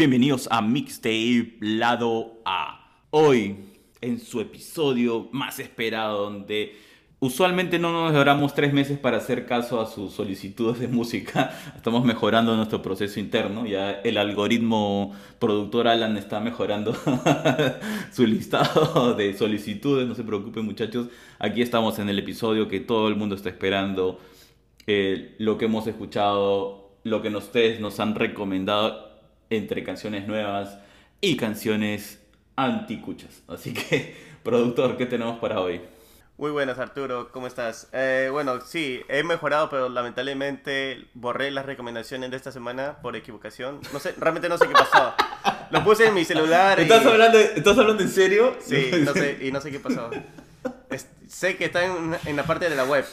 Bienvenidos a Mixtape Lado A. Hoy, en su episodio más esperado, donde usualmente no nos demoramos tres meses para hacer caso a sus solicitudes de música, estamos mejorando nuestro proceso interno. Ya el algoritmo productor Alan está mejorando su listado de solicitudes. No se preocupen, muchachos. Aquí estamos en el episodio que todo el mundo está esperando. eh, lo que hemos escuchado, lo que ustedes nos han recomendado entre canciones nuevas y canciones anticuchas. Así que, productor, ¿qué tenemos para hoy? Muy buenas, Arturo, ¿cómo estás? Eh, bueno, sí, he mejorado, pero lamentablemente borré las recomendaciones de esta semana por equivocación. No sé, realmente no sé qué pasó. Lo puse en mi celular y... ¿Estás hablando, ¿Estás hablando en serio? Sí, no sé, y no sé qué pasó. Es- sé que está en, en la parte de la web.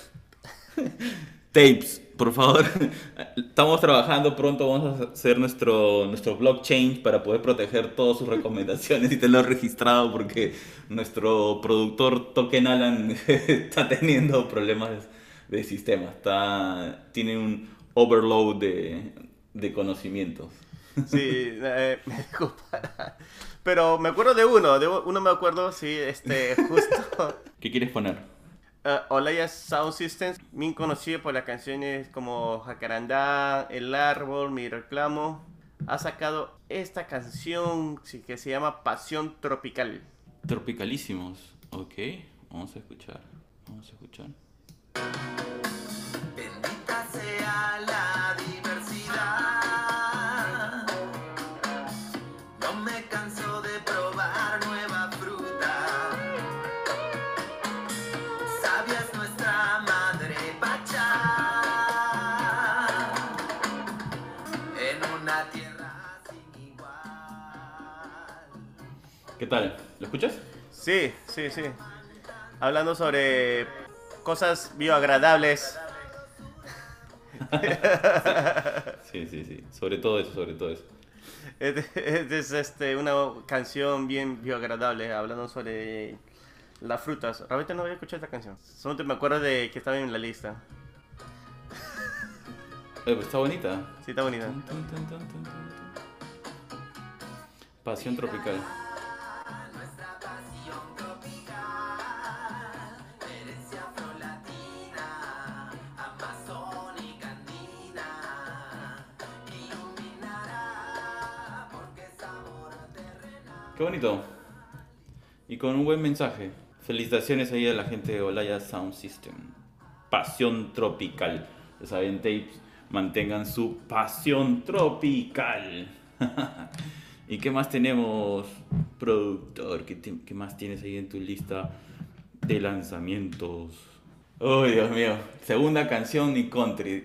Tapes, por favor. Estamos trabajando, pronto vamos a hacer nuestro, nuestro blockchain para poder proteger todas sus recomendaciones y tenerlo registrado porque nuestro productor Token Alan está teniendo problemas de sistema. Está, tiene un overload de, de conocimientos. Sí, eh, me disculpa. Pero me acuerdo de uno, de uno me acuerdo, sí, este, justo... ¿Qué quieres poner? Uh, Olaya Sound Systems, bien conocido por las canciones como Jacarandá, El Árbol, Mi Reclamo, ha sacado esta canción que se llama Pasión Tropical. Tropicalísimos. Ok, vamos a escuchar. Vamos a escuchar. ¿Qué tal? ¿Lo escuchas? Sí, sí, sí. Hablando sobre cosas bioagradables. Sí, sí, sí. Sobre todo eso, sobre todo eso. Es, es, este, una canción bien bioagradable, hablando sobre las frutas. Realmente no había escuchado esta canción. Solo me acuerdo de que estaba en la lista. Eh, pues está bonita. Sí, está bonita. Pasión tropical. Qué bonito. Y con un buen mensaje. Felicitaciones ahí a la gente de Olaya Sound System. Pasión tropical. Ya saben, tapes, mantengan su pasión tropical. ¿Y qué más tenemos, productor? ¿Qué, más tienes ahí en tu lista de lanzamientos? Uy, Dios mío. Segunda canción y country.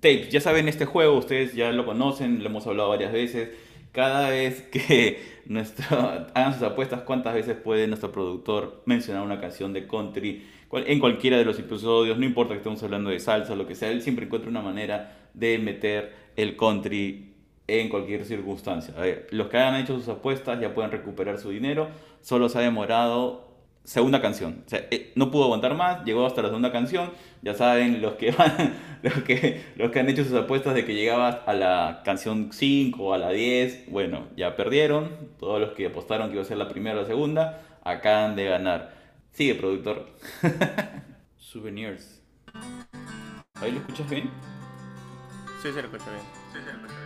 Tapes, ya saben este juego, ustedes ya lo conocen, lo hemos hablado varias veces. Cada vez que nuestro, hagan sus apuestas, cuántas veces puede nuestro productor mencionar una canción de country en cualquiera de los episodios, no importa que estemos hablando de salsa lo que sea, él siempre encuentra una manera de meter el country en cualquier circunstancia. A ver, los que hayan hecho sus apuestas ya pueden recuperar su dinero, solo se ha demorado segunda canción. O sea, eh, no pudo aguantar más, llegó hasta la segunda canción. Ya saben, los que van, los que, los que han hecho sus apuestas de que llegaba a la canción 5 o a la 10, bueno, ya perdieron. Todos los que apostaron que iba a ser la primera o la segunda, acaban de ganar. Sigue, productor. Souvenirs. ¿Ahí lo escuchas bien? Sí, se lo escucho bien. Sí, se lo escucho bien.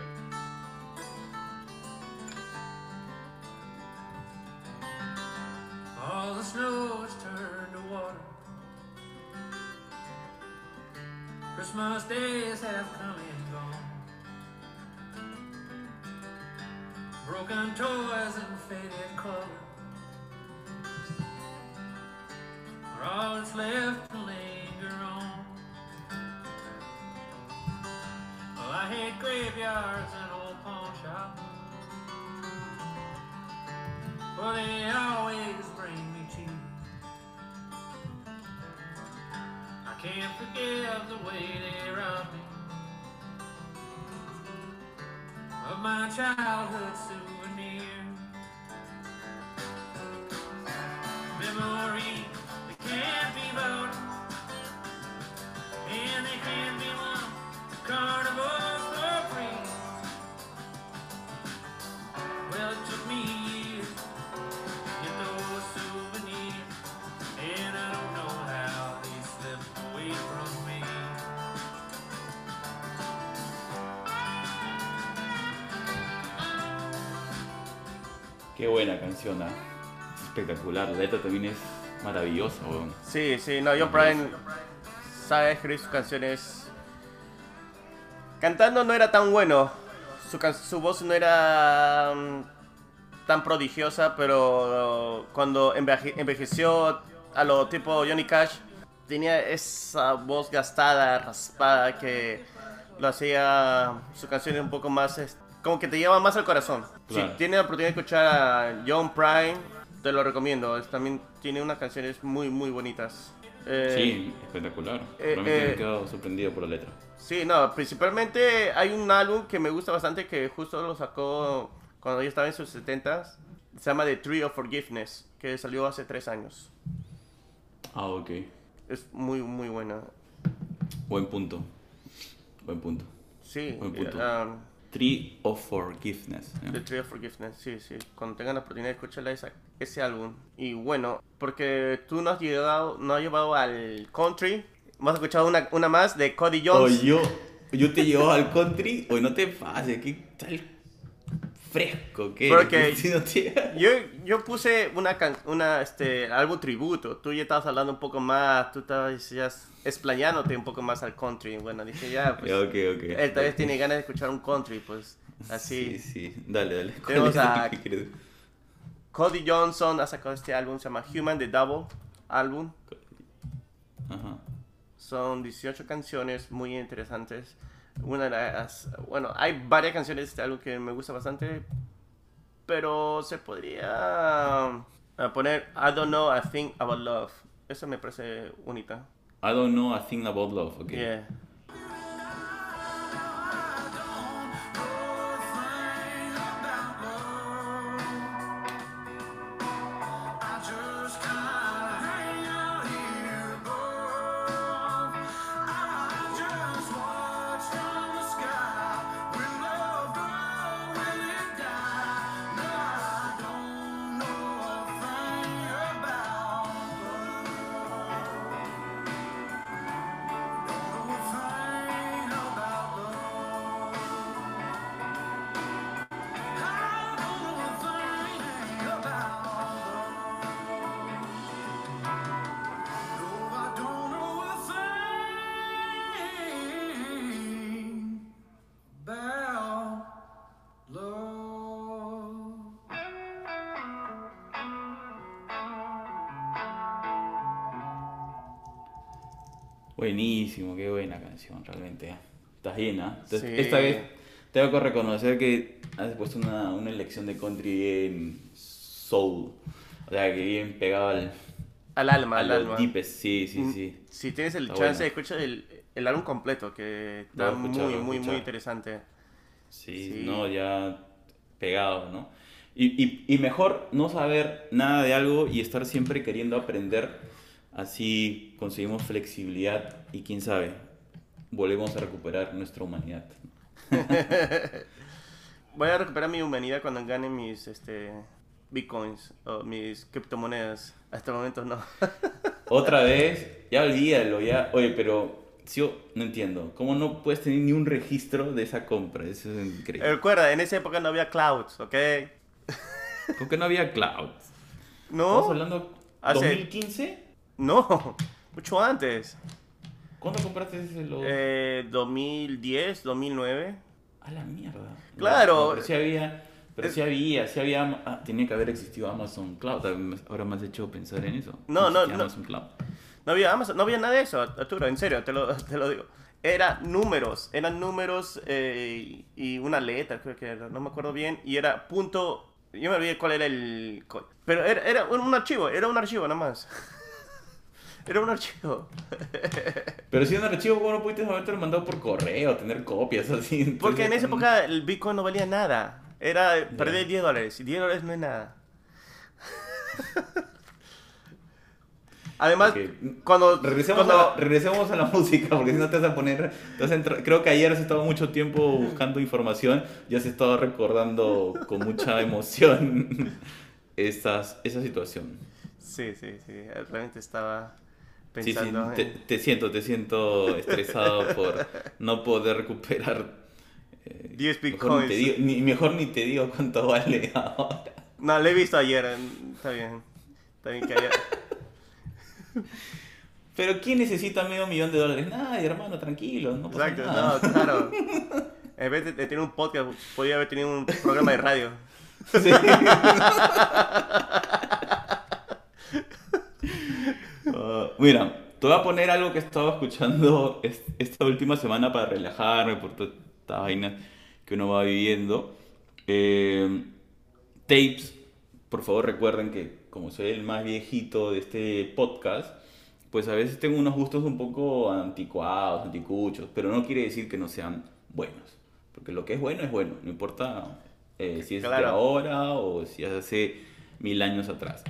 All the snow has turned to water. Christmas days have come and gone. Broken toys and faded color are all that's left to linger on. Well, I hate graveyards and old pawn shops. For they always I can't forgive the way they robbed me of my childhood souvenir. Espectacular. La letra también es maravillosa, weón. Sí, sí, no, John Prine sabe escribir sus canciones. Cantando no era tan bueno. Su, can- su voz no era mm, tan prodigiosa, pero cuando enveje- envejeció a lo tipo Johnny Cash, tenía esa voz gastada, raspada, que lo hacía su canción un poco más. Como que te lleva más al corazón. Claro. Si tienes la oportunidad de escuchar a John Prine, te lo recomiendo. Es- también tiene unas canciones muy, muy bonitas. Eh, Sí, espectacular. eh, Realmente me he quedado sorprendido por la letra. Sí, no, principalmente hay un álbum que me gusta bastante que justo lo sacó cuando yo estaba en sus 70s. Se llama The Tree of Forgiveness, que salió hace tres años. Ah, ok. Es muy, muy buena. Buen punto. Buen punto. Sí, Buen punto. eh, um, Tree of Forgiveness. ¿eh? The Tree of Forgiveness, sí, sí. Cuando tengan la oportunidad de escucharla esa, ese álbum. Y bueno, porque tú no has llegado, no has llevado al country. Hemos escuchado una, una más de Cody O Jones. yo, yo te llevo al country, o no te pases, qué tal fresco que Porque- Si no te- Yo, yo puse una, can- una este, algo tributo. Tú ya estabas hablando un poco más, tú estabas ya explayándote un poco más al country. Bueno, dije ya, pues. Ya, ok, ok. Él tal vez tiene ganas de escuchar un country, pues así. Sí, sí, dale, dale. ¿Cuál Tenemos a-? Cody Johnson ha sacado este álbum, se llama Human the Double álbum. Ajá. Son 18 canciones muy interesantes. Una de las, bueno, hay varias canciones de este álbum que me gusta bastante, pero se podría uh, poner I Don't Know a Thing About Love. Eso me parece única. I don't know a thing about love, ok. Yeah. Buenísimo, qué buena canción, realmente. Estás llena. Sí. Esta vez tengo que reconocer que has puesto una, una elección de country bien soul. O sea, que bien pegado al, Al alma, al alma. deepest. Sí, sí, Mm, sí. Si tienes el Está chance, buena. escucha el, el álbum completo, que está muy, muy, muy interesante. Sí, Sí. no, ya pegado, ¿no? Y, y, y mejor no saber nada de algo y estar siempre queriendo aprender. Así conseguimos flexibilidad y quién sabe, volvemos a recuperar nuestra humanidad. Voy a recuperar mi humanidad cuando gane mis este, bitcoins o mis criptomonedas. Hasta el momento no. Otra vez, ya olvídalo, ya. Oye, pero yo no entiendo. ¿Cómo no puedes tener ni un registro de esa compra? Eso es increíble. Recuerda, en esa época no había clouds, ¿ok? ¿Por qué no había cloud? ¿Estamos No, hablando Hace- 2015? No, mucho antes. ¿Cuándo compraste ese lo... Eh, 2010, 2009. A la mierda. Claro. No, pero sí había, pero Es- sí había, sí había, ah, tenía que haber existido Amazon Cloud. Ahora me has hecho pensar en eso. No, no, no. Amazon Cloud. No había Amazon, no había nada de eso, Arturo, en serio, te lo, te lo digo. Era números, eran números eh, y una letra, creo que era, no me acuerdo bien, y era punto, yo me olvidé cuál era el... Pero era, era un, un archivo, era un archivo nada más. Era un archivo. Pero si un archivo, ¿cómo no pudiste haberte mandado por correo, tener copias así? Porque en Entonces, esa época el Bitcoin no valía nada. Era perder 10 dólares, y 10 dólares no es nada. Además, Ok. cuando... Regresemos, cuando- a la, regresemos a la música, porque si no te vas a poner... entrar- creo que ayer has estado mucho tiempo buscando información y has estado recordando con mucha emoción esas, esa situación. Sí, sí, sí, realmente estaba Sí, sí, te, en... te siento, te siento estresado por no poder recuperar. eh, 10 mejor ni, te bitcoins. digo, ni- mejor ni te digo cuánto vale ahora. No, lo he visto ayer. Está bien. Está bien que haya. Pero ¿quién necesita medio millón de dólares? Nadie, hermano, tranquilo, no pasa Exacto, nada. no, claro. En vez de, de tener un podcast, podría haber tenido un programa de radio. Sí. Ah, mira, te voy a poner algo que estaba escuchando es- esta última semana para relajarme por toda esta vaina que uno va viviendo. Eh, tapes, por favor recuerden que como soy el más viejito de este podcast, pues a veces tengo unos gustos un poco anticuados, anticuchos, pero no quiere decir que no sean buenos. Porque lo que es bueno es bueno, no importa eh, si es de Claro. ahora o si es hace mil años atrás.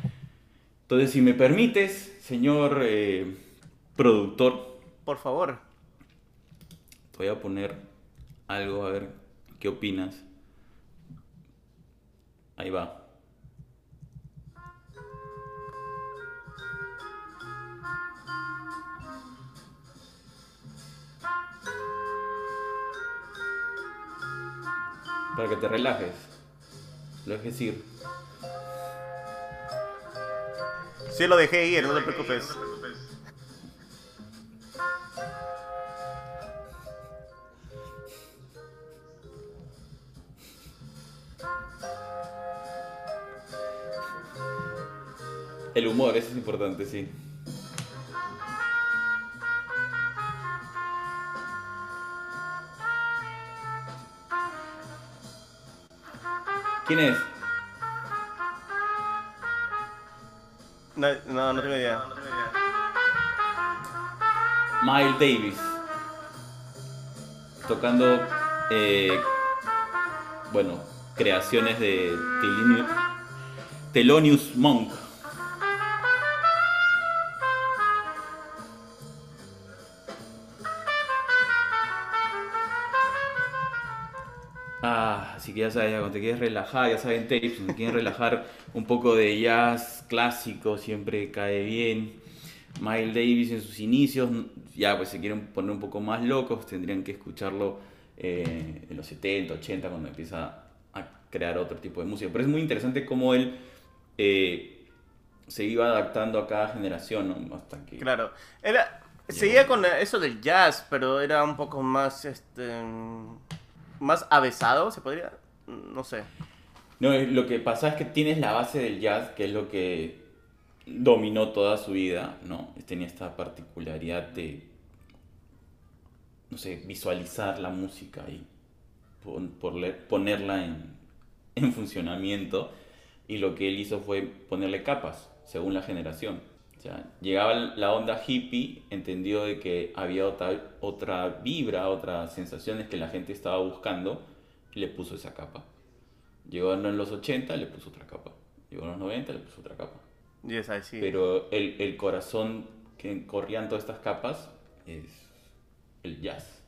Entonces, si me permites, señor eh, productor, Por favor. te voy a poner algo, a ver qué opinas. Ahí va. Para que te relajes. Lo dejes ir. Sí, lo dejé ir, no te preocupes. El humor, eso es importante, sí. ¿Quién es? No, no, no tengo idea. Miles Davis. Tocando, eh, bueno, creaciones de Thelonious, Thelonious Monk. Ah, así que ya sabes, ya cuando te quieres relajar, ya saben tapes, cuando quieren relajar un poco de jazz clásico, siempre cae bien. Miles Davis en sus inicios, ya pues se quieren poner un poco más locos, tendrían que escucharlo eh, en los 70, 80, cuando empieza a crear otro tipo de música. Pero es muy interesante cómo él eh, se iba adaptando a cada generación, ¿no? Hasta que... Claro. Era, seguía con eso del jazz, pero era un poco más, este, más avesado, se podría, no sé. No, lo que pasa es que tienes la base del jazz, que es lo que dominó toda su vida, ¿no? Tenía esta particularidad de, no sé, visualizar la música y ponerla en, en funcionamiento. Y lo que él hizo fue ponerle capas, según la generación. O sea, llegaba la onda hippie, entendió de que había otra, otra vibra, otras sensaciones que la gente estaba buscando, y le puso esa capa. Llegó en los 80, le puso otra capa. Llegó en los 90, le puso otra capa. Y es así. Pero el, el corazón que corrían todas estas capas es el jazz.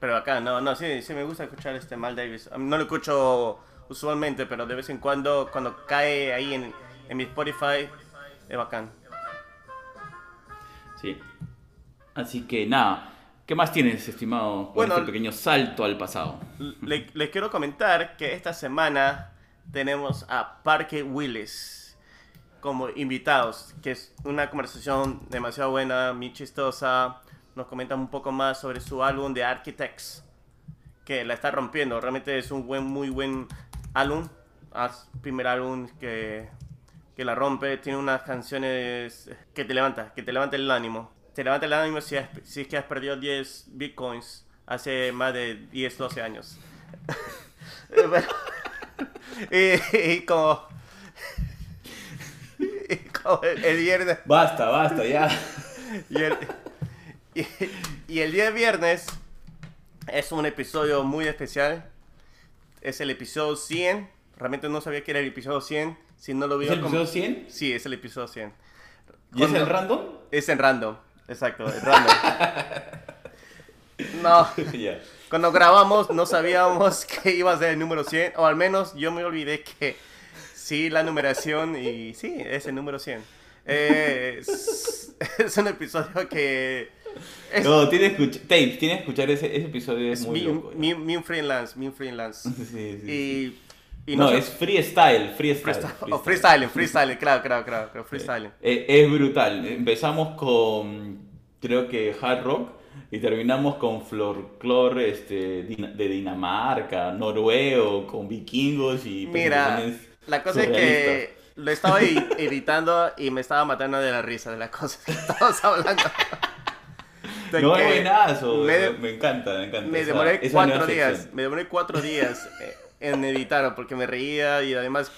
Pero acá, no, no, sí, sí me gusta escuchar este Mal Davis. Mí No lo escucho usualmente, pero de vez en cuando, cuando cae ahí en, en mi Spotify, es bacán. Sí. Así que nada. ¿Qué más tienes, estimado? Con Bueno, este pequeño salto al pasado. Le- les quiero comentar que esta semana tenemos a Parque Willis como invitados, que es una conversación demasiado buena, muy chistosa. Nos comentan un poco más sobre su álbum de Architects, que la está rompiendo. Realmente es un buen, muy buen álbum. Es primer álbum que, que la rompe. Tiene unas canciones que te levanta, que te levanta el ánimo. Te levanta el ánimo si, has- si es que has perdido 10 bitcoins hace más de 10, 12 años. Bueno, y, y como, y como el, el viernes Basta, basta, ya. y el, y, y el día de viernes es un episodio muy especial. Es el episodio 100. Realmente no sabía que era el episodio 100. Si no lo vi ¿Es el como- episodio 100? Sí, es el episodio 100. ¿Y es el Cuando- random? Es en random. Exacto, random. No, cuando grabamos no sabíamos que iba a ser el número 100. O al menos yo me olvidé que sí, la numeración y sí, es el número 100. Eh, es, es un episodio que... Es, No, tienes que escuchar, Tapes, tienes que escuchar ese, ese episodio, es es muy mi, loco. mi, mi freelance, mi freelance. Sí, sí, sí. Y no, sé- es freestyle, freestyle. freestyle, oh, freestyling, freestyling, claro, claro, claro, claro, freestyling. Eh, es brutal. Empezamos con, creo que hard rock y terminamos con folclore este, de Dinamarca, noruego, con vikingos y Mira, la cosa es que lo estaba edi- editando y me estaba matando de la risa de las cosas que estábamos hablando. De No es buenazo, me- encanta, me encanta. Me demoré esa cuatro días, sección. me demoré cuatro días eh, en editarlo porque me reía y además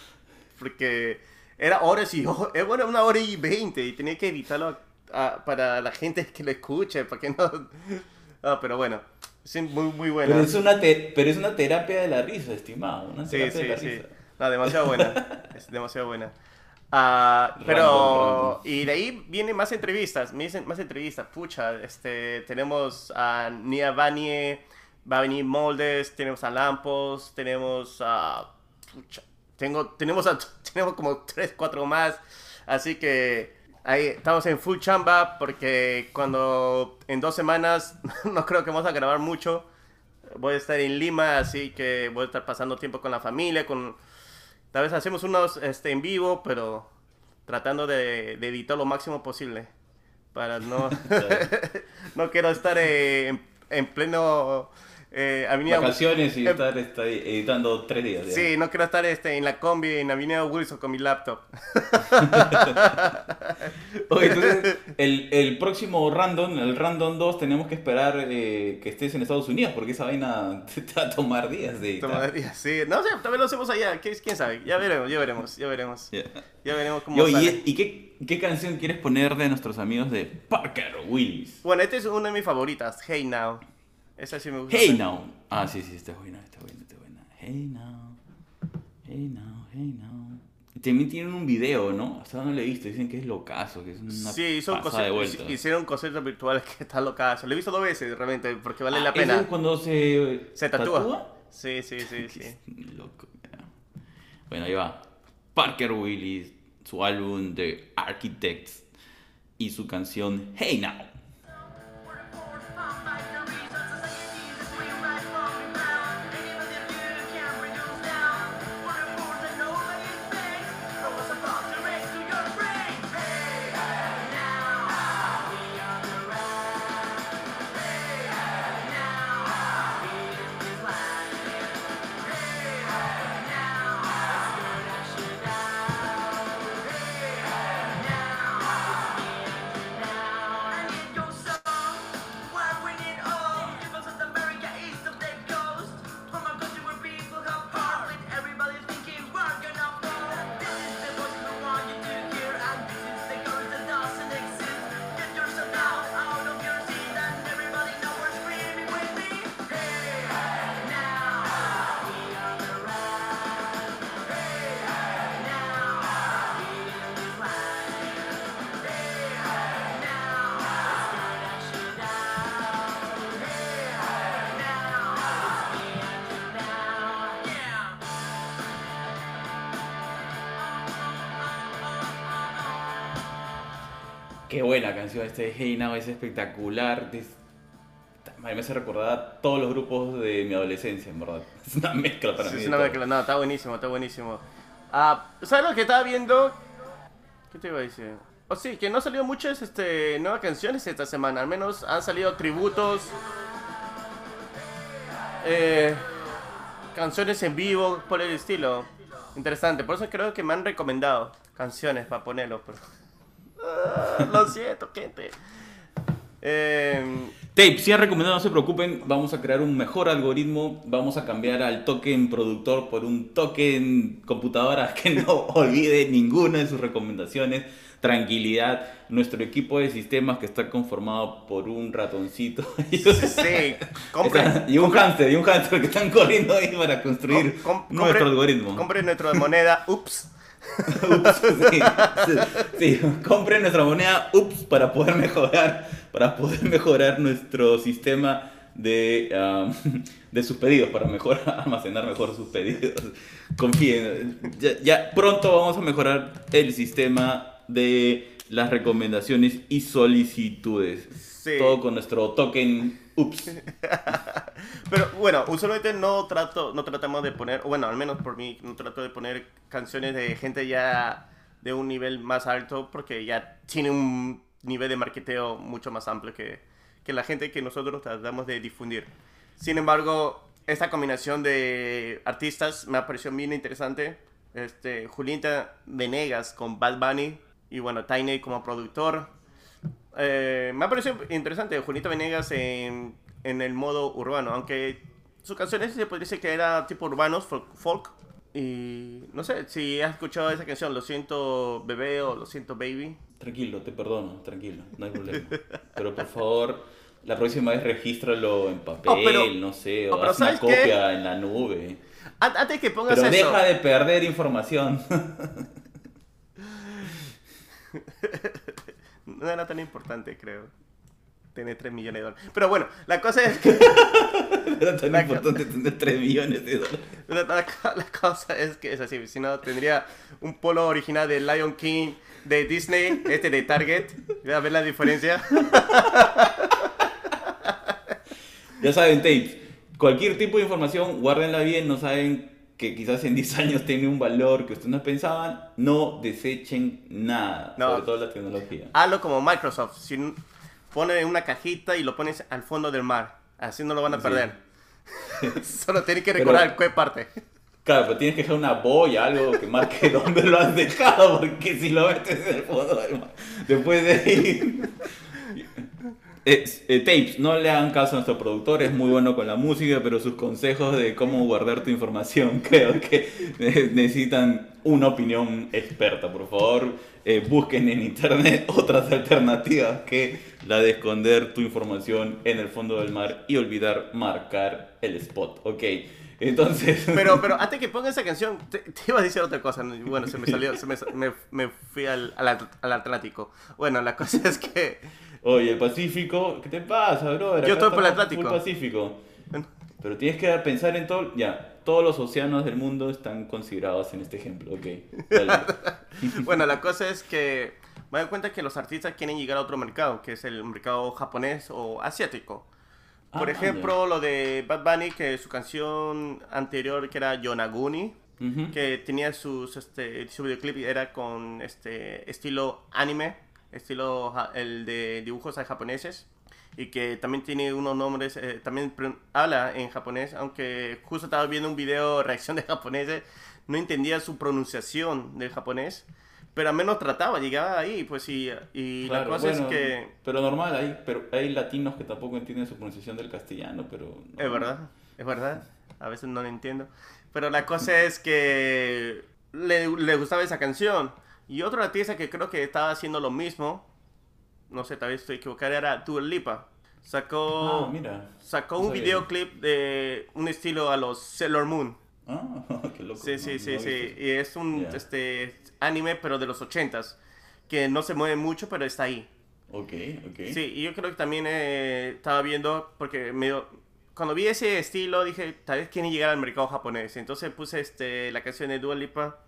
porque era horas y ho- eh, bueno, una hora y veinte y tenía que editarlo ah, para la gente que lo escuche, para que no... Ah, pero bueno, es muy, muy buena. Pero es, una te- pero es una terapia de la risa, estimado. Una Sí, sí, de la sí. risa. No, demasiado buena. Es demasiado buena. Ah, pero, Random, random. y de ahí vienen más entrevistas, me dicen más entrevistas. Pucha, este, tenemos a Nia Vanie, va a venir Moldes, tenemos a Lampos, tenemos a. Tengo, tenemos, a, tenemos como 3, 4 más. Así que ahí estamos en full chamba porque cuando en dos semanas no creo que vamos a grabar mucho. Voy a estar en Lima, así que voy a estar pasando tiempo con la familia, con Tal vez hacemos unos este, en vivo, pero tratando de, de editar lo máximo posible. Para no. no quiero estar eh, en, en pleno. Eh, avenida Vacaciones y Eh, estar, estar editando tres días. ya. Sí, no quiero estar este, en la combi en Avenida Wilson con mi laptop. Oye, entonces, el, el próximo random, el random 2, tenemos que esperar eh, que estés en Estados Unidos, porque esa vaina te va a tomar días de editar. Tomaría, sí. No sé, tal vez lo hacemos allá. ¿Quién sabe? Ya veremos, ya veremos, ya veremos. Ya. Ya veremos cómo Y, oye, sale. ¿y qué, qué canción quieres poner de nuestros amigos de Parker Willis? Bueno, esta es una de mis favoritas, Hey Now. Esa sí me gusta. Hey Now. Ah, sí, sí, está buena, está buena, está buena. Hey Now. Hey Now, Hey Now. También tienen un video, ¿no? Hasta ahora no lo he visto. Dicen que es locazo, que es una Sí, un pasada de vuelta. hicieron conciertos virtuales que está locazo. Lo he visto dos veces realmente porque vale Ah, la ¿eso pena. es cuando se, Se tatúa. Sí, sí, sí, sí. Loco. Bueno, ahí va. Parker Willis, su álbum The Architects y su canción Hey Now. Qué buena canción este Hey Now, es espectacular. Es- Me hace recordar a todos los grupos de mi adolescencia, en verdad. Es una mezcla para Sí, mí. es de una todo. mezcla. No, está buenísimo, está buenísimo. Ah, ¿Sabes lo que estaba viendo? ¿Qué te iba a decir? Oh, sí, que no salió muchas este, nuevas canciones esta semana. Al menos han salido tributos. eh, canciones en vivo por el estilo. Interesante. Por eso creo que me han recomendado canciones para ponerlo. Pero... Ah, lo siento, gente. Eh, Tape, si han recomendado, no se preocupen, vamos a crear un mejor algoritmo, vamos a cambiar al token productor por un token computadora que no olvide ninguna de sus recomendaciones. Tranquilidad, nuestro equipo de sistemas que está conformado por un ratoncito sí, compren. y un hámster, y un hámster que están corriendo ahí para construir Com- nuestro algoritmo. Compre nuestra moneda. Ups. Ups, sí, sí, sí, compren nuestra moneda UPS para poder mejorar, para poder mejorar nuestro sistema de, um, de sus pedidos, para mejor almacenar mejor sus pedidos. Confíen, ya, ya pronto vamos a mejorar el sistema de las recomendaciones y solicitudes. Sí. Todo con nuestro token UPS. Pero bueno, usualmente no trato, no tratamos de poner, bueno, al menos por mí, no trato de poner canciones de gente ya de un nivel más alto porque ya tiene un nivel de marketeo mucho más amplio que, que la gente que nosotros tratamos de difundir. Sin embargo, esta combinación de artistas me ha parecido bien interesante. Este, Julieta Venegas con Bad Bunny y bueno, Tiny como productor. Eh, me ha parecido interesante Julieta Venegas en, en el modo urbano, aunque sus canciones se podría decir que era tipo urbanos, folk, folk. Y no sé, si has escuchado esa canción, Lo siento bebé o Lo siento baby. Tranquilo, te perdono, tranquilo, no hay problema. Pero por favor, la próxima vez regístralo en papel, Oh, pero- no sé, oh, o pero haz una ¿sabes qué? copia en la nube. An- Antes que pongas Pero eso. deja de perder información. No era tan importante, creo. Tener 3 millones de dólares. Pero bueno, la cosa es que. Era tan La- importante tener 3 millones de dólares. La, la- la cosa es que es así. Si no, tendría un polo original de Lion King de Disney, este de Target. A ver la diferencia. Ya saben, tapes. Cualquier tipo de información, guárdenla bien. No saben que quizás en 10 años tiene un valor que ustedes no pensaban. No desechen nada. No. Sobre todo la tecnología. Hazlo como Microsoft. Si pone una cajita y lo pones al fondo del mar. Así no lo van a Sí. perder. Solo tienen que Pero- recordar qué parte. Claro, pero tienes que dejar una boya, algo que marque dónde lo has dejado, porque si lo metes en el fondo del mar, después de ahí... Eh, eh, tapes, no le hagan caso a nuestro productor, es muy bueno con la música, pero sus consejos de cómo guardar tu información creo que eh, necesitan una opinión experta. Por favor, eh, busquen en internet otras alternativas que la de esconder tu información en el fondo del mar y olvidar marcar el spot, ¿ok? Entonces... Pero, pero antes que ponga esa canción, te, te iba a decir otra cosa. ¿no? Bueno, se me salió, se me, me, me fui al, al, al Atlántico. Bueno, la cosa es que. Oye, el Pacífico, ¿qué te pasa, brother? Yo Acá estoy por el Atlántico. Pacífico. Pero tienes que pensar en todo. Ya, todos los océanos del mundo están considerados en este ejemplo, ok. Dale. Bueno, la cosa es que. Me doy cuenta que los artistas quieren llegar a otro mercado, que es el mercado japonés o asiático. Por Ah, ejemplo, lo de Bad Bunny, que su canción anterior, que era Yonaguni, que tenía sus, este, su videoclip era con este estilo anime, estilo el de dibujos japoneses, y que también tiene unos nombres, eh, también habla en japonés, aunque justo estaba viendo un video reacción de japoneses, no entendía su pronunciación del japonés, pero al menos trataba, llegaba ahí, pues y, y la Claro, cosa bueno, es que... Pero normal, hay, pero hay latinos que tampoco entienden su pronunciación del castellano, pero... no. Es verdad, es verdad. A veces no lo entiendo. Pero la cosa es que le, le gustaba esa canción. Y otro artista que creo que estaba haciendo lo mismo, no sé, tal vez estoy equivocado, era Dua Lipa. Sacó, Ah, mira. sacó no un videoclip de un estilo a los Sailor Moon. Ah, qué loco. Sí, no- sí, no sí, he sí. Y es un Ya. este, anime, pero de los ochentas. Que no se mueve mucho, pero está ahí. Ok, ok. Sí, y yo creo que también eh, estaba viendo, porque me, cuando vi ese estilo dije, tal vez quieren llegar al mercado japonés. Entonces puse este, la canción de Dua Lipa,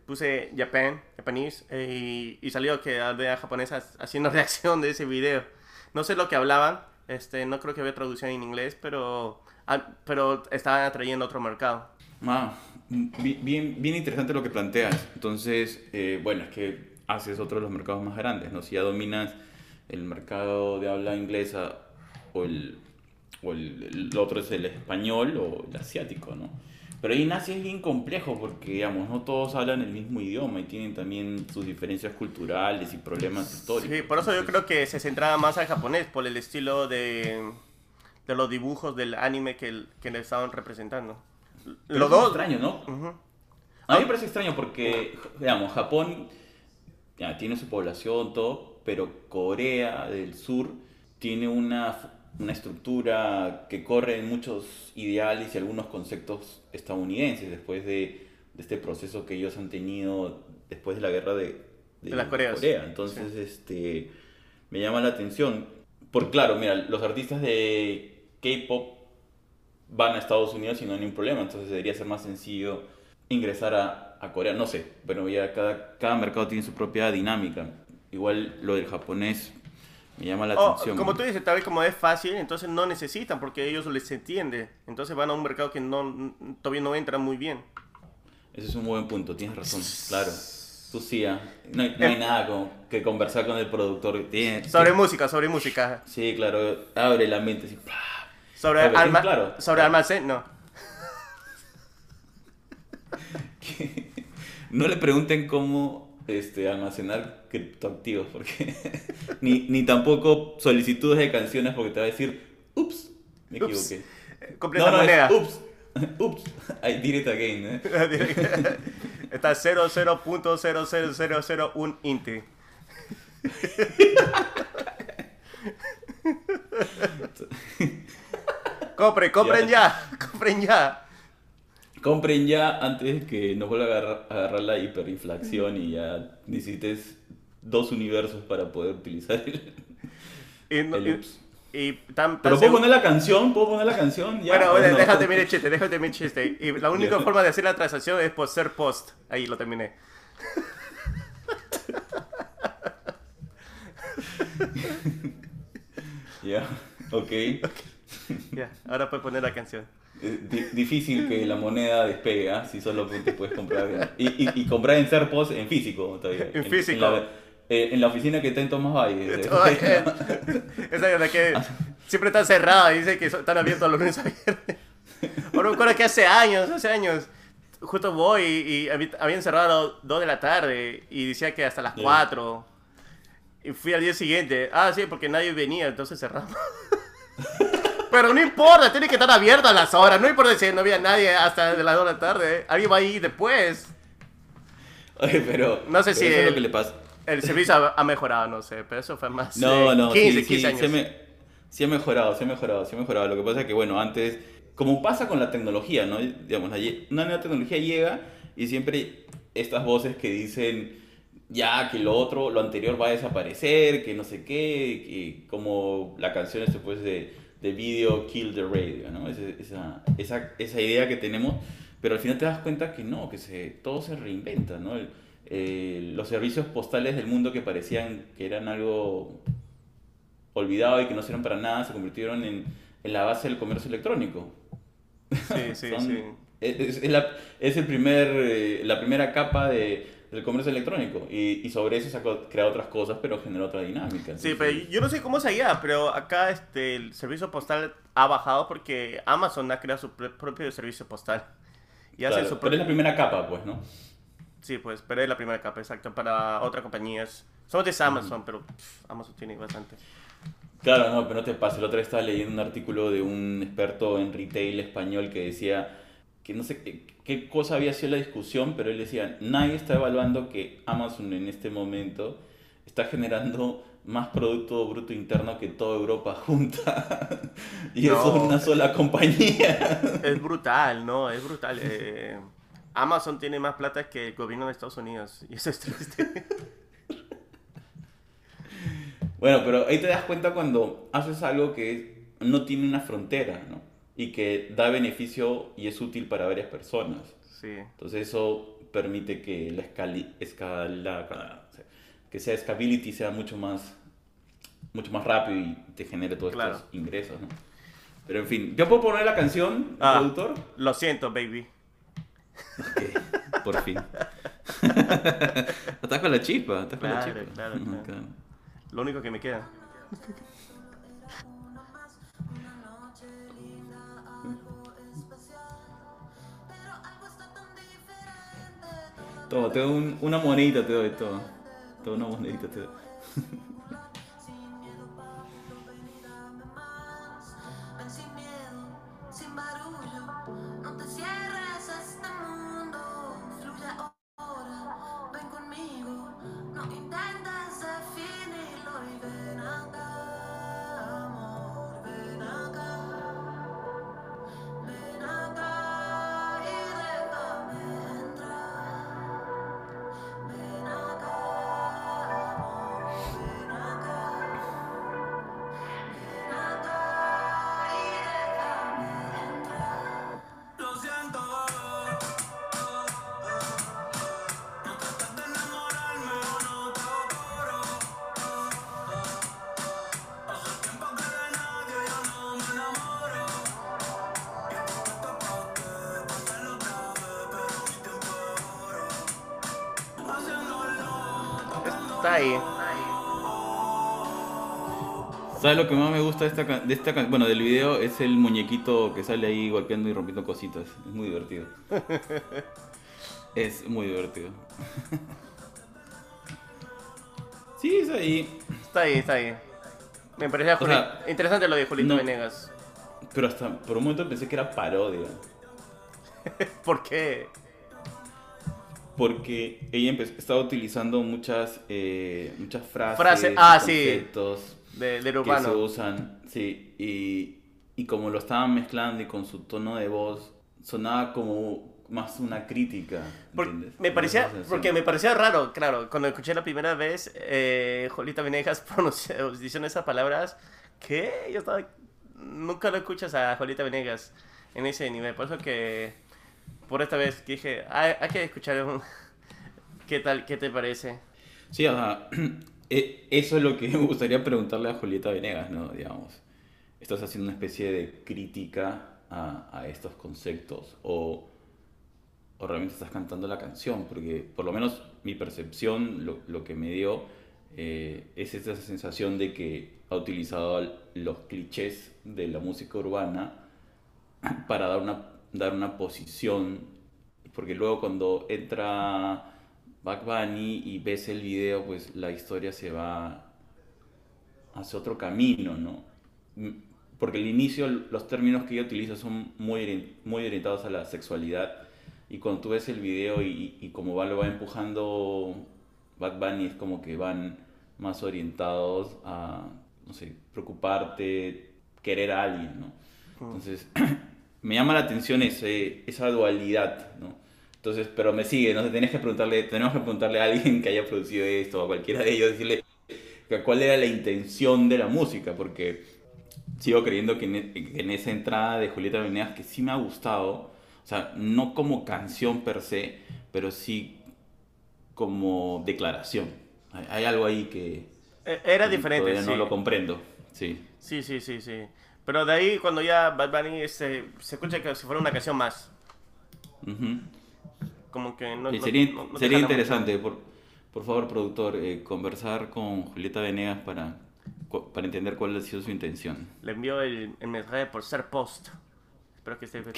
puse Japan, Japanese, eh, y, y salió que había japonesas haciendo reacción de ese video. No sé lo que hablaban, este, no creo que había traducción en inglés, pero, ah, pero estaban atrayendo otro mercado. Ah, bi- bien, bien interesante lo que planteas. Entonces, eh, bueno, es que haces otro de los mercados más grandes, ¿no? Si ya dominas el mercado de habla inglesa o el, o el, el otro es el español o el asiático, ¿no? Pero ahí en Asia es bien complejo porque, digamos, no todos hablan el mismo idioma y tienen también sus diferencias culturales y problemas históricos. Sí, por eso yo creo que se centraba más al japonés, por el estilo de, de los dibujos del anime que, que le estaban representando. pero Los es dos. extraño, ¿no? A mí me parece extraño porque, digamos, Japón ya, tiene su población, todo, pero Corea del Sur tiene una, una estructura que corre en muchos ideales y algunos conceptos estadounidenses después de, de este proceso que ellos han tenido después de la guerra de, De las Coreas. Corea. Entonces, este, me llama la atención. Por claro, mira, los artistas de K-pop van a Estados Unidos y no hay ningún problema, entonces debería ser más sencillo ingresar a, a Corea, no sé, pero ya cada, cada mercado tiene su propia dinámica. Igual lo del japonés Me llama la Oh, atención. como tú dices, tal vez como es fácil, entonces no necesitan porque ellos les entiende. Entonces van a un mercado que no todavía no entra muy bien. Ese es un buen punto, tienes razón, claro. Tú sí, ah, no, hay, no hay nada como que conversar con el productor. Sobre música, sobre música. Sí, claro, abre la mente así. Sobre, sí, alma- claro. sobre almacén, no. No le pregunten cómo este, almacenar criptoactivos, porque ni, ni tampoco solicitudes de canciones, porque te va a decir, ups, me Ups. equivoqué. Eh, Completa no, no, moneda. es ups, ups, I did it again. ¿eh? Está 00.00001 inti. compren, compren ya, compren ya. Compren ya antes que nos vuelva a agarrar, a agarrar la hiperinflación y ya necesites dos universos para poder utilizar el, el y- ups. y tan, tan Pero puedo poner la canción, puedo poner la canción. Ya, Bueno, ¿o bueno, no? déjate mi chiste, déjate mi chiste. Y la única forma de hacer la transacción es por ser post. Ahí lo terminé. Ya, ok. Ya, ahora puedes poner la canción. Difícil que la moneda despegue, ¿ah? si solo te puedes comprar. en- y, y, y comprar en Serpos en físico todavía. En físico. En, la, eh, en la oficina que está en Tomás Valle. Eh, Esa es la que siempre está cerrada dice que están abiertos los lunes a viernes. Ahora me acuerdo que hace años, hace años, justo voy y, habían cerrado a las 2 de la tarde y decía que hasta las Ya. 4. Y fui al día siguiente. Ah, sí, porque nadie venía, entonces cerramos. Pero no importa, tiene que estar abierto a las horas. No importa si no había nadie hasta de las 2 de la tarde. Alguien va ahí después. Oye, pero. No sé pero si eso es el- lo que le pasa. El servicio ha, ha mejorado, no sé, pero eso fue más No, no, 15, sí, 15 sí, años. se me- sí ha mejorado, sí ha mejorado, sí ha mejorado. Lo que pasa es que, bueno, antes, como pasa con la tecnología, ¿no? Digamos, una nueva tecnología llega y siempre estas voces que dicen, ya, que lo otro, lo anterior va a desaparecer, que no sé qué, que como la canción este, pues, de, de video Kill the Radio, ¿no? Esa, esa, esa idea que tenemos, pero al final te das cuenta que no, que se, todo se reinventa, ¿no? El- eh, los servicios postales del mundo que parecían que eran algo olvidado y que no sirven para nada, se convirtieron en, en la base del comercio electrónico. Sí, sí, Son- sí. Es, es la, es el primer, eh, la primera capa de, del comercio electrónico y, y sobre eso se ha creado otras cosas, pero generó otra dinámica. Sí, pero yo no sé cómo es allá, pero acá este, el servicio postal ha bajado porque Amazon ha creado su pr- propio servicio postal. Y hace su pero es la primera capa, pues, ¿no? Sí, pues, pero es la primera capa, exacto, para otras compañías. Somos de Amazon, pero pff, Amazon tiene bastante. Claro, no, pero no te pases. La otra vez estaba leyendo un artículo de un experto en retail español que decía que no sé qué, qué cosa había sido la discusión, pero él decía, nadie está evaluando que Amazon en este momento está generando más Producto Bruto Interno que toda Europa junta. y eso es una sola compañía. Es brutal, ¿no? Es brutal. eh, Amazon tiene más plata que el gobierno de Estados Unidos. Y eso es triste. Bueno, pero ahí te das cuenta cuando haces algo que no tiene una frontera, ¿no? Y que da beneficio y es útil para varias personas. Sí. Entonces eso permite que la escala, sea, que sea scalability sea mucho más, mucho más rápido y te genere todos Claro. estos ingresos, ¿no? Pero en fin, ¿yo puedo poner la canción, Ah. productor? Lo siento, baby. Ok, por fin. estás con la chispa, estás con la Claro, chispa. claro, claro. Lo único que me queda. Toma, te doy un- una monedita, te doy, toma. Te doy una monedita, te doy. ¿Sabes lo que más me gusta de esta, can- de esta can- bueno, del video? Es el muñequito que sale ahí golpeando y rompiendo cositas. Es muy divertido. es muy divertido. sí, es ahí. Está ahí, está ahí. Me parecía sea, interesante lo de Julito no. Venegas. Pero hasta por un momento pensé que era parodia. ¿Por qué? Porque ella estaba utilizando muchas, eh, muchas frases, Frase- ah, sí. De, del que urbano. se usan. Sí, y, y como lo estaban mezclando y con su tono de voz, sonaba como más una crítica. Por- ¿entiendes? me parecía, porque me parecía raro, claro, cuando escuché la primera vez eh, Jolita Venegas diciendo esas palabras, que yo estaba, nunca lo escuchas a Jolita Venegas en ese nivel, por eso que por esta vez dije, hay, hay que escuchar un- qué tal, qué te parece. Sí, o sea, eso es lo que me gustaría preguntarle a Julieta Venegas, ¿no? Digamos, ¿estás haciendo una especie de crítica a, estos conceptos o, realmente estás cantando la canción? Porque por lo menos mi percepción, lo, lo que me dio, eh, es esa sensación de que ha utilizado los clichés de la música urbana para dar una, dar una posición, porque luego cuando entra Back Bunny y ves el video, pues la historia se va hacia otro camino, ¿no? Mm, Porque al inicio los términos que ella utiliza son muy, muy orientados a la sexualidad y cuando tú ves el video y, y como va, lo va empujando Bad Bunny es como que van más orientados a, no sé, preocuparte, querer a alguien, ¿no? Entonces, me llama la atención ese, esa dualidad, ¿no? Entonces, pero me sigue, ¿no? Tenés que preguntarle, tenemos que preguntarle a alguien que haya producido esto, a cualquiera de ellos, decirle cuál era la intención de la música, porque sigo creyendo que en, e- en esa entrada de Julieta Venegas, que sí me ha gustado, o sea, no como canción per se, pero sí como declaración. Hay, hay algo ahí que Eh, Era que diferente, sí. no lo comprendo, sí. Sí, sí, sí, sí. Pero de ahí cuando ya Bad Bunny este, se escucha que si fuera una canción más. Ujú. Como que no... Sería no- sería interesante, por, por favor, productor, eh, conversar con Julieta Venegas para, para entender cuál ha sido su intención. Le envió el, el mensaje por ser post. Espero que esté...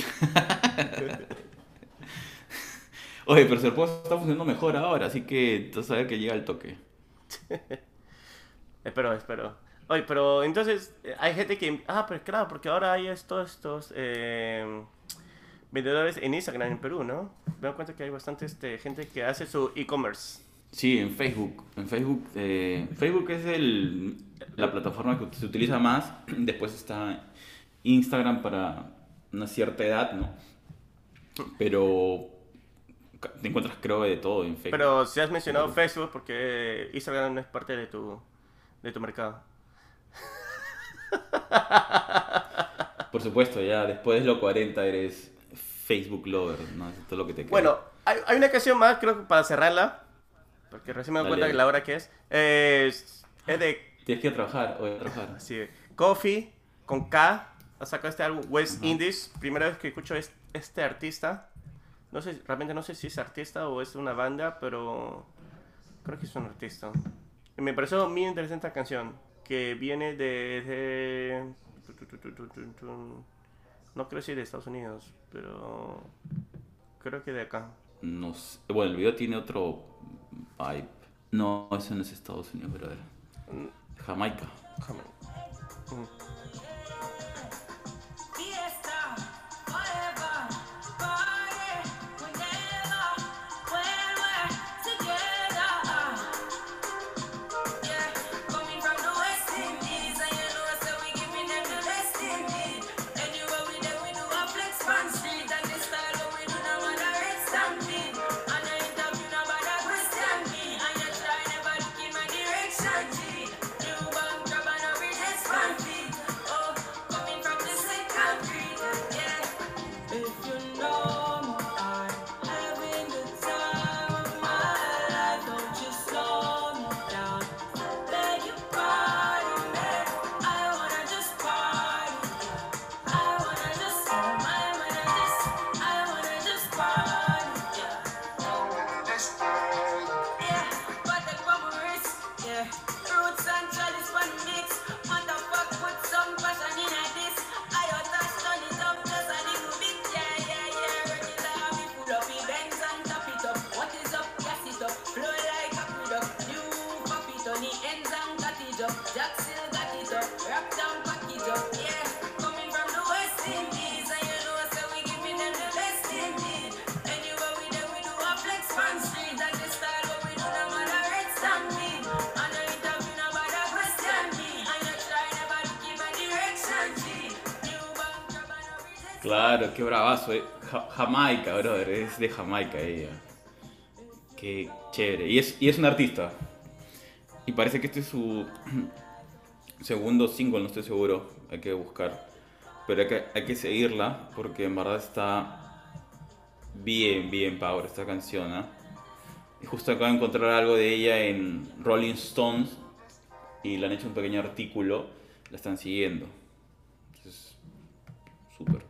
Oye, pero Serpost está funcionando mejor ahora, así que a ver que llega el toque. espero, espero. Oye, pero entonces eh, hay gente que... Ah, pero claro, porque ahora hay estos, estos eh, vendedores en Instagram en Perú, ¿no? Me doy cuenta que hay bastante este, gente que hace su e-commerce. Sí, en Facebook. En Facebook, eh, Facebook es el, la plataforma que se utiliza más. Después está Instagram para una cierta edad, ¿no? Pero te encuentras creo de todo en Facebook. Pero si has mencionado Pero- Facebook porque Instagram no es parte de tu, de tu mercado. Por supuesto, ya después de los 40 eres Facebook lover, ¿no? Eso es todo lo que te queda. Bueno, hay, hay una canción más, creo que para cerrarla, porque recién me doy cuenta que la hora que es, es, es de Tienes que ir a trabajar, hoy a trabajar. así, Coffee con K, ha sacado este álbum West Indies, primera vez que escucho es- este artista, no sé, realmente no sé si es artista o es una banda, pero creo que es un artista. Y me pareció muy interesante esta canción, que viene de... No creo si de Estados Unidos, pero creo que de acá. No sé. Bueno, el video tiene otro vibe. No, eso no es Estados Unidos, brother. Jamaica. Fiesta, Claro, qué bravazo. eh. Ja- Jamaica, brother. Es de Jamaica ella. Qué chévere. Y es, y es un artista. Y parece que este es su segundo single, no estoy seguro. Hay que buscar. Pero hay que, seguirla porque en verdad está bien, bien power esta canción. ¿ah? Y justo acabo de encontrar algo de ella en Rolling Stones y le han hecho un pequeño artículo. La están siguiendo. Entonces, súper.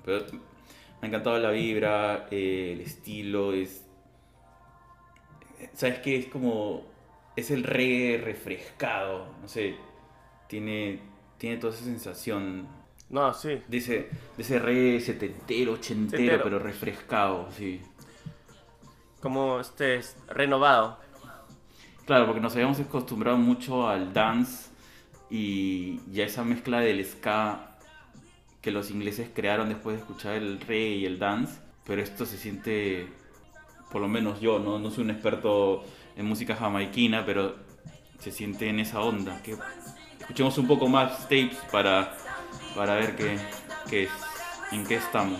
Me ha encantado la vibra, eh, el estilo, es... ¿Sabes qué? Es como... Es el reggae refrescado, no sé. Tiene, tiene toda esa sensación No, sí. de ese, de ese reggae setentero, ochentero, pero refrescado, sí. Como este es renovado. Claro, porque nos habíamos acostumbrado mucho al dance y ya esa mezcla del ska que los ingleses crearon después de escuchar el reggae y el dance, pero esto se siente, por lo menos yo, no, no soy un experto en música jamaiquina, pero se siente en esa onda. Que escuchemos un poco más tapes para, para ver qué, en qué estamos.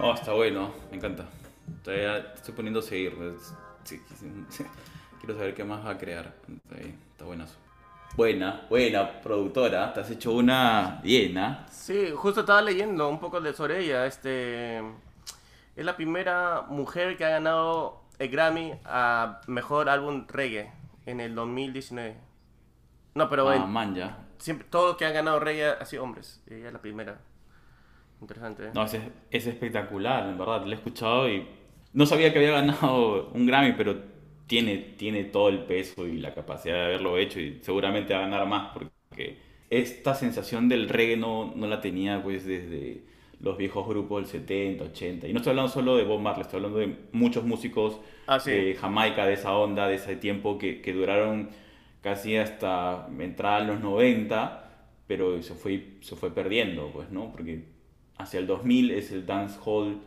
Oh, está bueno, me encanta. Todavía estoy poniendo a seguir. sí, sí, sí. Quiero saber qué más va a crear. Está, bien, está buenazo. Buena, buena productora. Te has hecho una bien, ¿ah? Sí, justo estaba leyendo un poco de sobre ella. Este es la primera mujer que ha ganado el Grammy a mejor álbum reggae en el 2019. No, pero Ah, man, ya. siempre todo lo que ha ganado reggae ha sido hombres. Ella es la primera. Interesante. ¿eh? No, es, es espectacular, en verdad. Lo he escuchado y no sabía que había ganado un Grammy, pero tiene, tiene todo el peso y la capacidad de haberlo hecho y seguramente va a ganar más porque esta sensación del reggae no, no la tenía pues desde los viejos grupos del 70, 80. Y no estoy hablando solo de Bob Marley, estoy hablando de muchos músicos Ah, sí. de Jamaica, de esa onda, de ese tiempo que, que duraron casi hasta entrar a los 90, pero se fue, se fue perdiendo, pues, ¿no? Porque hacia el 2000 es el dancehall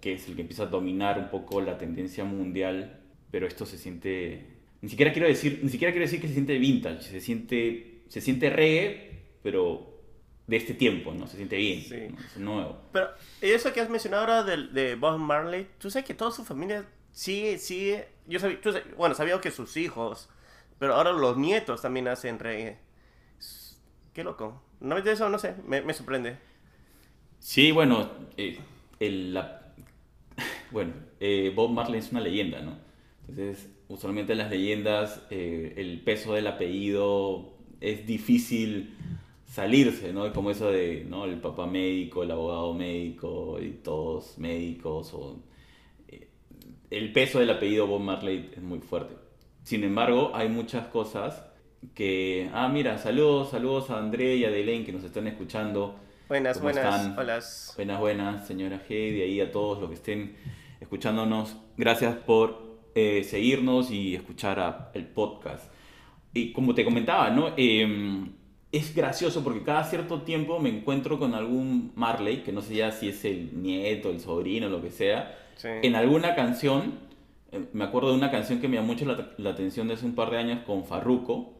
que es el que empieza a dominar un poco la tendencia mundial, pero esto se siente ni siquiera quiero decir, ni siquiera quiero decir que se siente vintage, se siente se siente reggae, pero de este tiempo, ¿no? Se siente bien, Sí. ¿no? es nuevo. Pero eso que has mencionado ahora de, de Bob Marley, tú sabes que toda su familia sigue, sigue. Yo sabía, tú sabes- bueno, sabía que sus hijos, pero ahora los nietos también hacen reggae. Qué loco. No me eso, no sé, me, me sorprende. Sí, bueno, eh, el, la- bueno eh, Bob Marley es una leyenda, ¿no? Entonces, usualmente en las leyendas eh, el peso del apellido es difícil salirse, ¿no? Como eso de, ¿no? El papá médico, el abogado médico y todos médicos. O, eh, el peso del apellido Bob Marley es muy fuerte. Sin embargo, hay muchas cosas que... Ah, mira, saludos, saludos a André y a Delaine que nos están escuchando. Buenas, ¿Cómo buenas. Hola. Buenas, buenas, señora Heidi, ahí a todos los que estén escuchándonos. Gracias por eh, seguirnos y escuchar a- el podcast. Y como te comentaba, ¿no? Eh, es gracioso porque cada cierto tiempo me encuentro con algún Marley, que no sé ya si es el nieto, el sobrino, lo que sea, Sí. en alguna canción. eh, Me acuerdo de una canción que me llamó mucho la, la atención de hace un par de años con Farruko.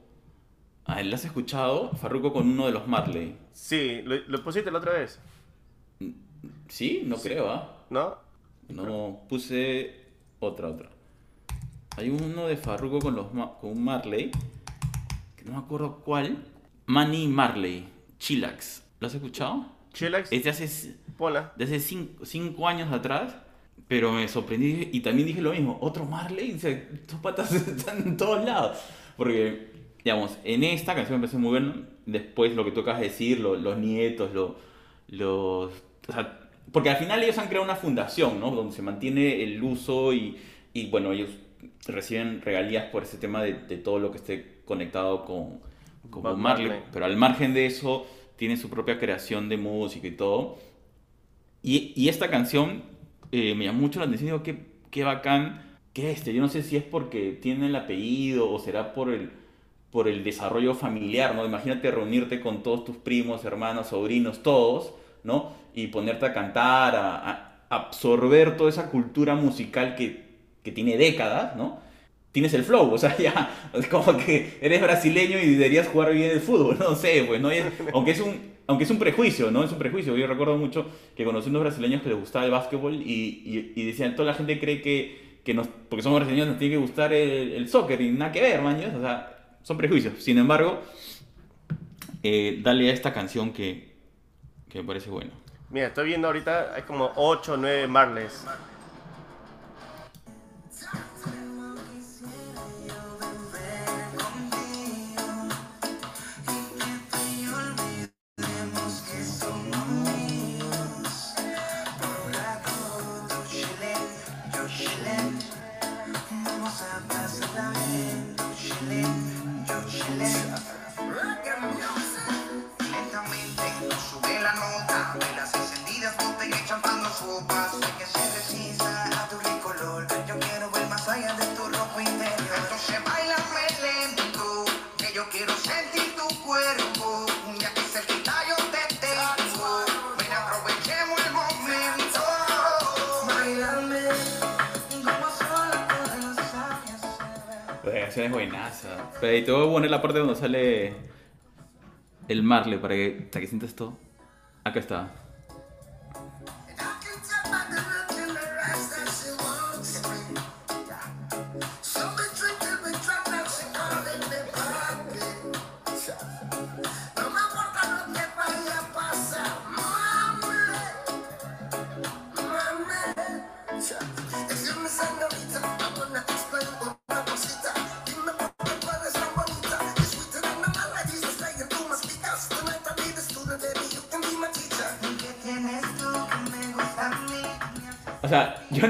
Ah, ¿La has escuchado? Farruko con uno de los Marley. Sí, lo, lo pusiste la otra vez, Sí, no creo, ¿ah? ¿no? No, puse otra, otra. Hay uno de Farruko con, los, con Marley, que no me acuerdo cuál. Manny Marley, Chillax. ¿Lo has escuchado? Chillax, Es de hace, ponla. de hace cinco, cinco años atrás, pero me sorprendí y también dije lo mismo. Otro Marley, o sea, estos patas están en todos lados. Porque, digamos, en esta canción me parece muy bueno. Después lo que tú acabas de decir, lo- los nietos, lo- los... o sea, porque al final ellos han creado una fundación, ¿no? Donde se mantiene el uso y, y bueno, ellos reciben regalías por ese tema de, de todo lo que esté conectado con, Bob Marley, Marley. pero al margen de eso tiene su propia creación de música y todo. Y, y esta canción eh, me llamó mucho la atención, digo, qué, qué bacán que este, yo no sé si es porque tiene el apellido o será por el, por el desarrollo familiar, ¿no? Imagínate reunirte con todos tus primos, hermanos, sobrinos, todos, ¿no? Y ponerte a cantar, a, a absorber toda esa cultura musical que, que tiene décadas, ¿no? Tienes el flow, o sea, ya, es como que eres brasileño y deberías jugar bien el fútbol, no sé, pues, ¿no? Es- aunque, es un, aunque es un prejuicio, ¿no? Es un prejuicio. Yo recuerdo mucho que conocí unos brasileños que les gustaba el básquetbol y, y, y decían, toda la gente cree que, que nos, porque somos brasileños nos tiene que gustar el, el soccer y nada que ver, man, ¿ya? o sea, son prejuicios. Sin embargo, eh, dale a esta canción que, que me parece bueno. Mira, estoy viendo ahorita, hay como 8 o 9 Marleys. Es buenaza. Pero ahí te voy a poner la parte donde sale el Marley para que, para que sientas todo. Acá está.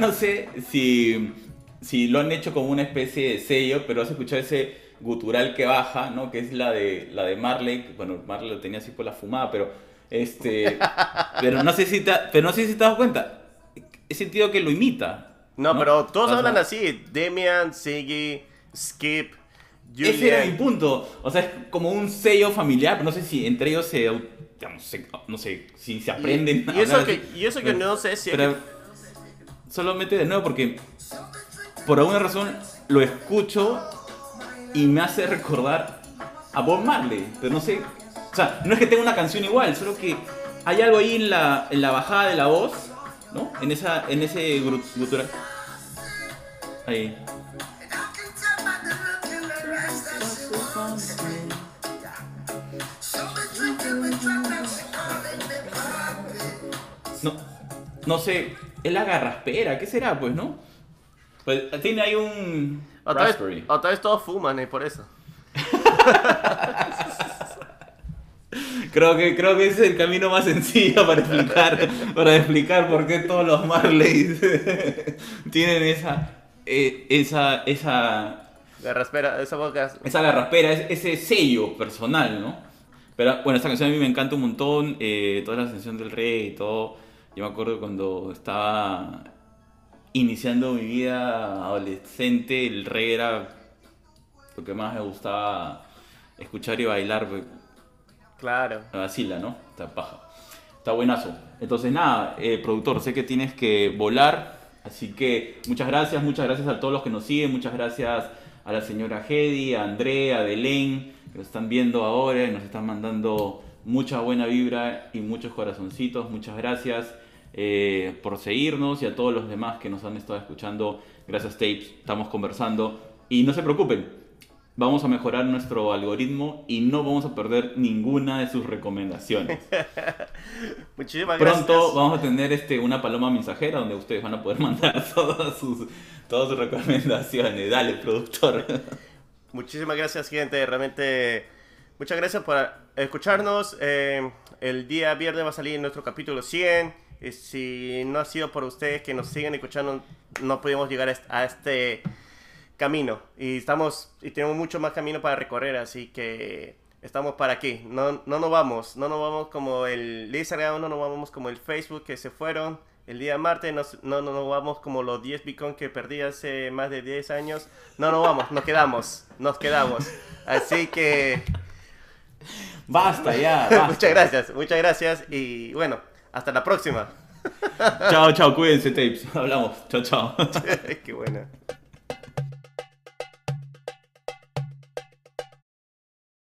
Yo no sé si, si lo han hecho como una especie de sello, pero has escuchado ese gutural que baja, ¿no? Que es la de, la de Marley. Bueno, Marley lo tenía así por la fumada, pero este. pero no sé si te, pero no sé si te das cuenta. He sentido que lo imita. No, pero todos hablan así. Demian, Siggy, Skip, Ese era mi Julian. punto. O sea, es como un sello familiar, pero no sé si entre ellos se. digamos, se- no sé si se aprenden. Y, a y eso que, y eso que Pero- no sé si... Pero solamente de nuevo porque por alguna razón lo escucho y me hace recordar a Bob Marley, pero no sé, o sea, no es que tenga una canción igual, solo que hay algo ahí en la, en la bajada de la voz, ¿no? En esa en ese gutural. Ahí. No, no sé, es la garraspera, ¿qué será pues, no? Pues tiene ahí un Otra vez, raspberry. otra vez todos fuman, y por eso. Creo que, creo que ese es el camino más sencillo para explicar, para explicar por qué todos los Marleys tienen esa, eh, esa, esa, Espera, esa boca... esa garraspera, es- ese sello personal, ¿no? Pero bueno, esta canción a mí me encanta un montón, eh, toda la sensación del rey y todo. Yo me acuerdo cuando estaba iniciando mi vida adolescente, el rey era lo que más me gustaba escuchar y bailar. pues, Claro. la vacila, ¿no? Está paja. Está buenazo. Entonces, nada, eh, productor, sé que tienes que volar. Así que muchas gracias, muchas gracias a todos los que nos siguen. Muchas gracias a la señora Hedy, a Andrea, a Belén, que nos están viendo ahora y nos están mandando mucha buena vibra y muchos corazoncitos. Muchas gracias eh, por seguirnos y a todos los demás que nos han estado escuchando. Gracias, Tapes. Estamos conversando. Y no se preocupen, vamos a mejorar nuestro algoritmo y no vamos a perder ninguna de sus recomendaciones. Muchísimas Pronto gracias. vamos a tener este, una paloma mensajera donde ustedes van a poder mandar todas sus, todas sus recomendaciones. Dale, productor. Muchísimas gracias, gente. Realmente, muchas gracias por escucharnos. Eh, el día viernes va a salir nuestro capítulo 100. Y si no ha sido por ustedes que nos siguen escuchando, no pudimos llegar a est- a este camino. Y estamos y tenemos mucho más camino para recorrer. Así que estamos para aquí. No, no nos vamos, no nos vamos como el Instagram, no nos vamos como el Facebook que se fueron. El día martes no, no, no nos vamos como los 10 Bitcoin que perdí hace más de 10 años. No nos vamos, nos quedamos, nos quedamos. Así que Basta ya. basta. muchas gracias, muchas gracias y bueno, hasta la próxima. Chao, chao, cuídense, tapes. Hablamos. Chao, chao. Qué buena.